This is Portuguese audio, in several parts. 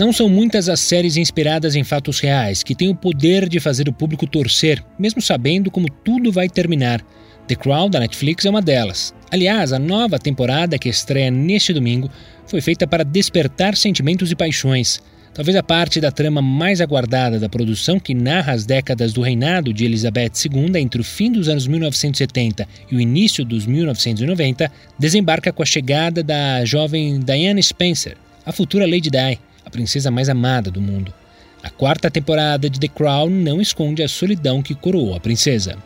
Não são muitas as séries inspiradas em fatos reais que têm o poder de fazer o público torcer, mesmo sabendo como tudo vai terminar. The Crown da Netflix é uma delas. Aliás, a nova temporada que estreia neste domingo foi feita para despertar sentimentos e paixões. Talvez a parte da trama mais aguardada da produção, que narra as décadas do reinado de Elizabeth II entre o fim dos anos 1970 e o início dos 1990, desembarca com a chegada da jovem Diana Spencer, a futura Lady Di a princesa mais amada do mundo. A quarta temporada de The Crown não esconde a solidão que coroou a princesa.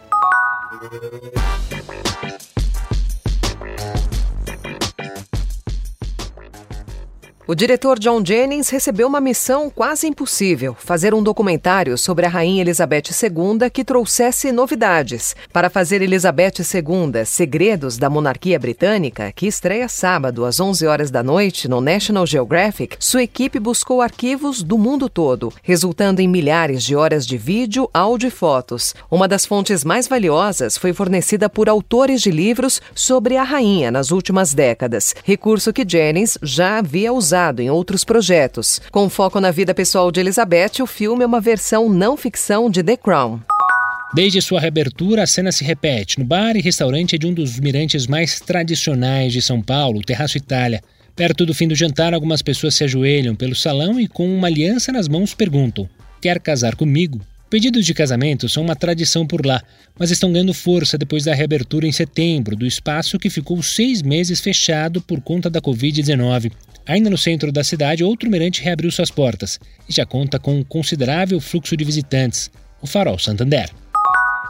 O diretor John Jennings recebeu uma missão quase impossível: fazer um documentário sobre a Rainha Elizabeth II que trouxesse novidades. Para fazer Elizabeth II Segredos da Monarquia Britânica, que estreia sábado às 11 horas da noite no National Geographic, sua equipe buscou arquivos do mundo todo, resultando em milhares de horas de vídeo, áudio e fotos. Uma das fontes mais valiosas foi fornecida por autores de livros sobre a rainha nas últimas décadas, recurso que Jennings já havia usado usado em outros projetos. Com foco na vida pessoal de Elizabeth, o filme é uma versão não ficção de The Crown. Desde sua reabertura, a cena se repete no bar e restaurante de um dos mirantes mais tradicionais de São Paulo, o Terraço Itália. Perto do fim do jantar, algumas pessoas se ajoelham pelo salão e, com uma aliança nas mãos, perguntam: Quer casar comigo? Pedidos de casamento são uma tradição por lá, mas estão ganhando força depois da reabertura em setembro do espaço que ficou seis meses fechado por conta da Covid-19. Ainda no centro da cidade, outro mirante reabriu suas portas e já conta com um considerável fluxo de visitantes, o Farol Santander.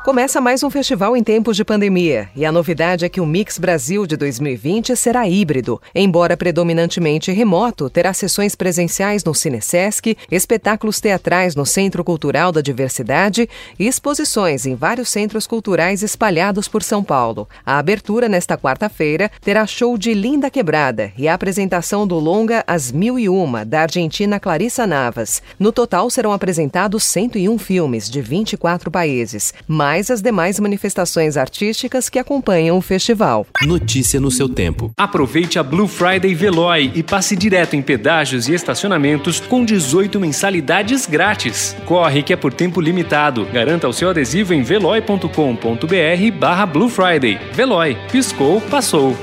Começa mais um festival em tempos de pandemia e a novidade é que o Mix Brasil de 2020 será híbrido. Embora predominantemente remoto, terá sessões presenciais no Cinesesc, espetáculos teatrais no Centro Cultural da Diversidade e exposições em vários centros culturais espalhados por São Paulo. A abertura nesta quarta-feira terá show de Linda Quebrada e a apresentação do longa As Mil e Uma, da argentina Clarissa Navas. No total serão apresentados 101 filmes de 24 países. Mais mais as demais manifestações artísticas que acompanham o festival. Notícia no seu tempo. Aproveite a Blue Friday Veloy e passe direto em pedágios e estacionamentos com 18 mensalidades grátis. Corre que é por tempo limitado. Garanta o seu adesivo em veloy.com.br barra Blue Friday. Veloy. Piscou, passou.